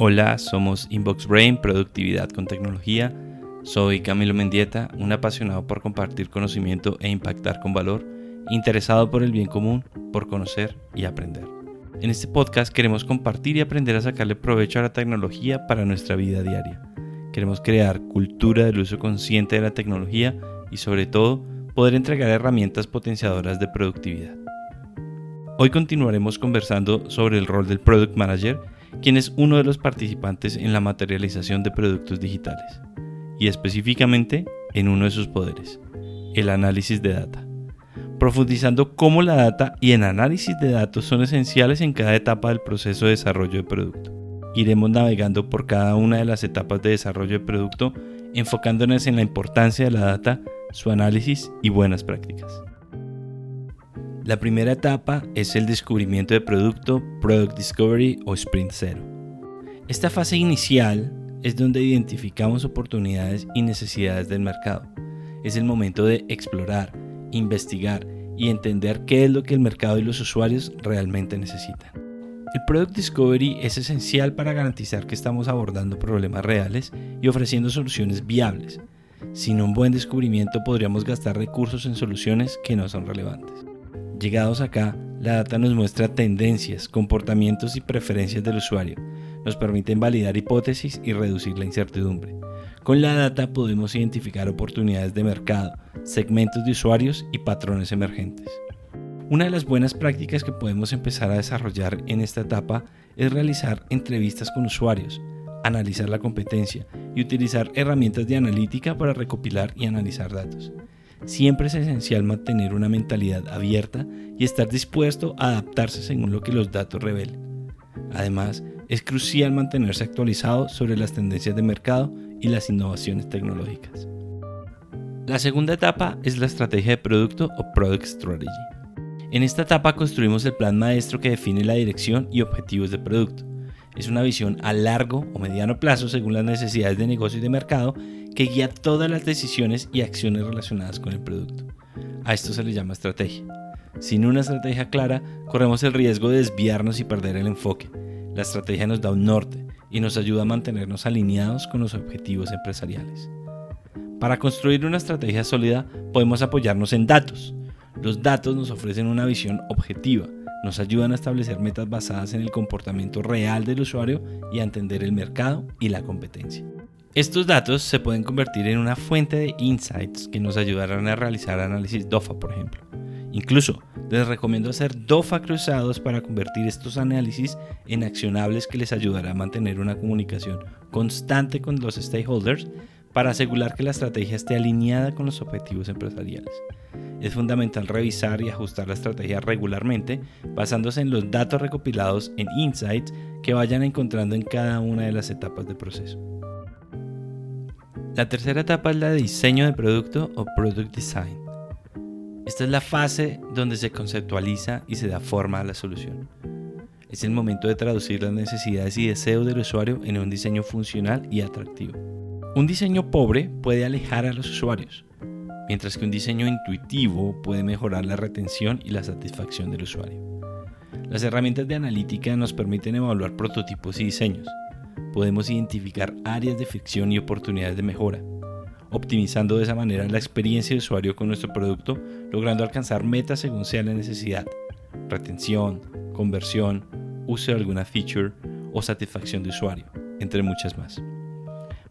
Hola, somos Inbox Brain, Productividad con Tecnología. Soy Camilo Mendieta, un apasionado por compartir conocimiento e impactar con valor, interesado por el bien común, por conocer y aprender. En este podcast queremos compartir y aprender a sacarle provecho a la tecnología para nuestra vida diaria. Queremos crear cultura del uso consciente de la tecnología y sobre todo poder entregar herramientas potenciadoras de productividad. Hoy continuaremos conversando sobre el rol del Product Manager quien es uno de los participantes en la materialización de productos digitales, y específicamente en uno de sus poderes, el análisis de data, profundizando cómo la data y el análisis de datos son esenciales en cada etapa del proceso de desarrollo de producto. Iremos navegando por cada una de las etapas de desarrollo de producto, enfocándonos en la importancia de la data, su análisis y buenas prácticas. La primera etapa es el descubrimiento de producto, Product Discovery o Sprint Zero. Esta fase inicial es donde identificamos oportunidades y necesidades del mercado. Es el momento de explorar, investigar y entender qué es lo que el mercado y los usuarios realmente necesitan. El Product Discovery es esencial para garantizar que estamos abordando problemas reales y ofreciendo soluciones viables. Sin un buen descubrimiento podríamos gastar recursos en soluciones que no son relevantes. Llegados acá, la data nos muestra tendencias, comportamientos y preferencias del usuario. Nos permiten validar hipótesis y reducir la incertidumbre. Con la data podemos identificar oportunidades de mercado, segmentos de usuarios y patrones emergentes. Una de las buenas prácticas que podemos empezar a desarrollar en esta etapa es realizar entrevistas con usuarios, analizar la competencia y utilizar herramientas de analítica para recopilar y analizar datos. Siempre es esencial mantener una mentalidad abierta y estar dispuesto a adaptarse según lo que los datos revelen. Además, es crucial mantenerse actualizado sobre las tendencias de mercado y las innovaciones tecnológicas. La segunda etapa es la estrategia de producto o Product Strategy. En esta etapa construimos el plan maestro que define la dirección y objetivos del producto. Es una visión a largo o mediano plazo según las necesidades de negocio y de mercado que guía todas las decisiones y acciones relacionadas con el producto. A esto se le llama estrategia. Sin una estrategia clara, corremos el riesgo de desviarnos y perder el enfoque. La estrategia nos da un norte y nos ayuda a mantenernos alineados con los objetivos empresariales. Para construir una estrategia sólida podemos apoyarnos en datos. Los datos nos ofrecen una visión objetiva, nos ayudan a establecer metas basadas en el comportamiento real del usuario y a entender el mercado y la competencia. Estos datos se pueden convertir en una fuente de insights que nos ayudarán a realizar análisis DOFA, por ejemplo. Incluso les recomiendo hacer DOFA cruzados para convertir estos análisis en accionables que les ayudará a mantener una comunicación constante con los stakeholders para asegurar que la estrategia esté alineada con los objetivos empresariales. Es fundamental revisar y ajustar la estrategia regularmente basándose en los datos recopilados en insights que vayan encontrando en cada una de las etapas del proceso. La tercera etapa es la de diseño de producto o Product Design. Esta es la fase donde se conceptualiza y se da forma a la solución. Es el momento de traducir las necesidades y deseos del usuario en un diseño funcional y atractivo. Un diseño pobre puede alejar a los usuarios, mientras que un diseño intuitivo puede mejorar la retención y la satisfacción del usuario. Las herramientas de analítica nos permiten evaluar prototipos y diseños, podemos identificar áreas de fricción y oportunidades de mejora, optimizando de esa manera la experiencia de usuario con nuestro producto, logrando alcanzar metas según sea la necesidad, retención, conversión, uso de alguna feature o satisfacción de usuario, entre muchas más.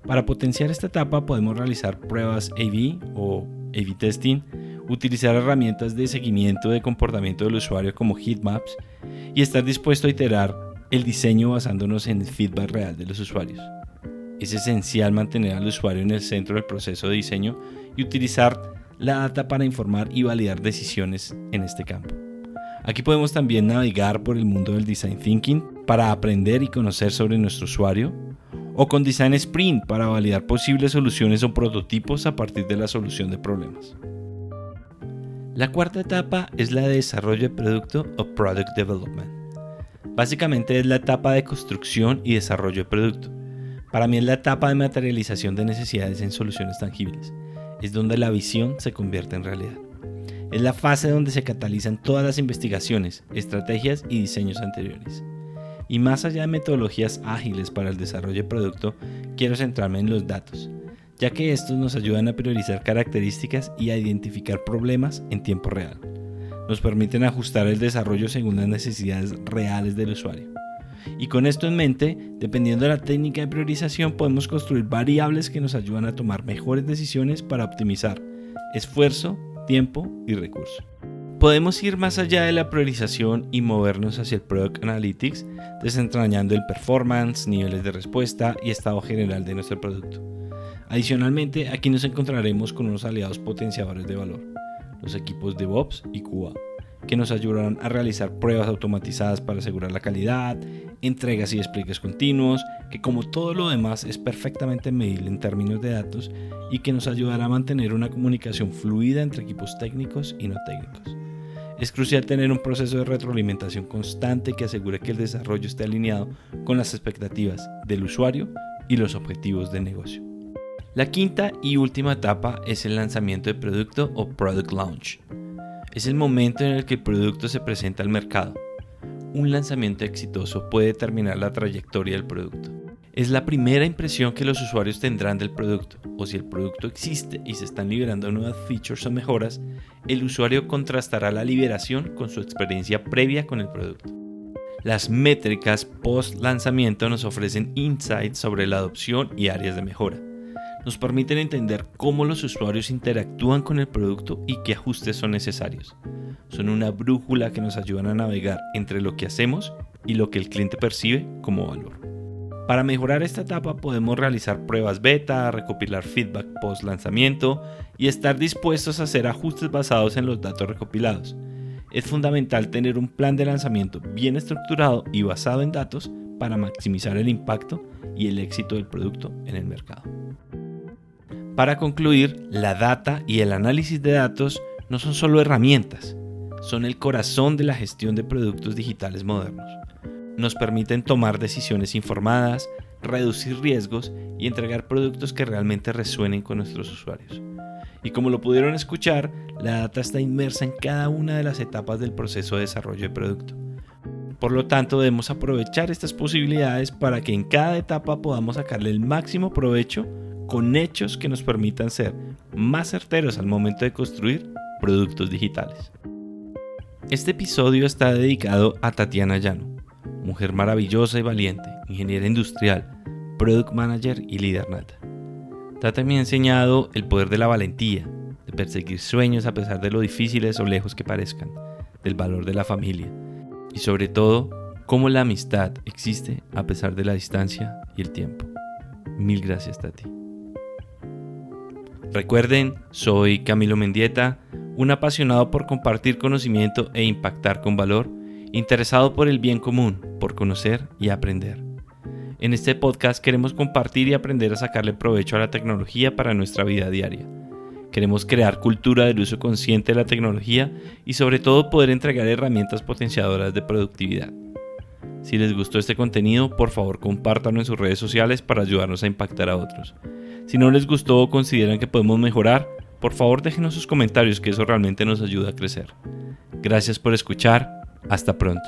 Para potenciar esta etapa podemos realizar pruebas A-B o A-B testing, utilizar herramientas de seguimiento de comportamiento del usuario como heatmaps y estar dispuesto a iterar el diseño basándonos en el feedback real de los usuarios. Es esencial mantener al usuario en el centro del proceso de diseño y utilizar la data para informar y validar decisiones en este campo. Aquí podemos también navegar por el mundo del design thinking para aprender y conocer sobre nuestro usuario, o con design sprint para validar posibles soluciones o prototipos a partir de la solución de problemas. La cuarta etapa es la de desarrollo de producto o product development. Básicamente es la etapa de construcción y desarrollo de producto. Para mí es la etapa de materialización de necesidades en soluciones tangibles. Es donde la visión se convierte en realidad. Es la fase donde se catalizan todas las investigaciones, estrategias y diseños anteriores. Y más allá de metodologías ágiles para el desarrollo de producto, quiero centrarme en los datos, ya que estos nos ayudan a priorizar características y a identificar problemas en tiempo real. Nos permiten ajustar el desarrollo según las necesidades reales del usuario. Y con esto en mente, dependiendo de la técnica de priorización, podemos construir variables que nos ayudan a tomar mejores decisiones para optimizar esfuerzo, tiempo y recursos. Podemos ir más allá de la priorización y movernos hacia el Product Analytics, desentrañando el performance, niveles de respuesta y estado general de nuestro producto. Adicionalmente, aquí nos encontraremos con unos aliados potenciadores de valor, los equipos de DevOps y QA, que nos ayudarán a realizar pruebas automatizadas para asegurar la calidad, entregas y despliegues continuos, que como todo lo demás es perfectamente medible en términos de datos y que nos ayudará a mantener una comunicación fluida entre equipos técnicos y no técnicos. Es crucial tener un proceso de retroalimentación constante que asegure que el desarrollo esté alineado con las expectativas del usuario y los objetivos de negocio. La quinta y última etapa es el lanzamiento de producto o product launch. Es el momento en el que el producto se presenta al mercado. Un lanzamiento exitoso puede determinar la trayectoria del producto es la primera impresión que los usuarios tendrán del producto, o si el producto existe y se están liberando nuevas features o mejoras, el usuario contrastará la liberación con su experiencia previa con el producto. Las métricas post lanzamiento nos ofrecen insights sobre la adopción y áreas de mejora. Nos permiten entender cómo los usuarios interactúan con el producto y qué ajustes son necesarios. Son una brújula que nos ayudan a navegar entre lo que hacemos y lo que el cliente percibe como valor. Para mejorar esta etapa podemos realizar pruebas beta, recopilar feedback post lanzamiento y estar dispuestos a hacer ajustes basados en los datos recopilados. Es fundamental tener un plan de lanzamiento bien estructurado y basado en datos para maximizar el impacto y el éxito del producto en el mercado. Para concluir, la data y el análisis de datos no son solo herramientas, son el corazón de la gestión de productos digitales modernos nos permiten tomar decisiones informadas, reducir riesgos y entregar productos que realmente resuenen con nuestros usuarios. Y como lo pudieron escuchar, la data está inmersa en cada una de las etapas del proceso de desarrollo de producto. Por lo tanto, debemos aprovechar estas posibilidades para que en cada etapa podamos sacarle el máximo provecho con hechos que nos permitan ser más certeros al momento de construir productos digitales. Este episodio está dedicado a Tatiana Llano, mujer maravillosa y valiente, ingeniera industrial, product manager y líder nata. Tata me ha enseñado el poder de la valentía, de perseguir sueños a pesar de lo difíciles o lejos que parezcan, del valor de la familia y sobre todo cómo la amistad existe a pesar de la distancia y el tiempo. Mil gracias Tati. Recuerden, soy Camilo Mendieta, un apasionado por compartir conocimiento e impactar con valor interesado por el bien común, por conocer y aprender. En este podcast queremos compartir y aprender a sacarle provecho a la tecnología para nuestra vida diaria. Queremos crear cultura del uso consciente de la tecnología y sobre todo poder entregar herramientas potenciadoras de productividad. Si les gustó este contenido, por favor compártanlo en sus redes sociales para ayudarnos a impactar a otros. Si no les gustó o consideran que podemos mejorar, por favor déjenos sus comentarios que eso realmente nos ayuda a crecer. Gracias por escuchar hasta pronto.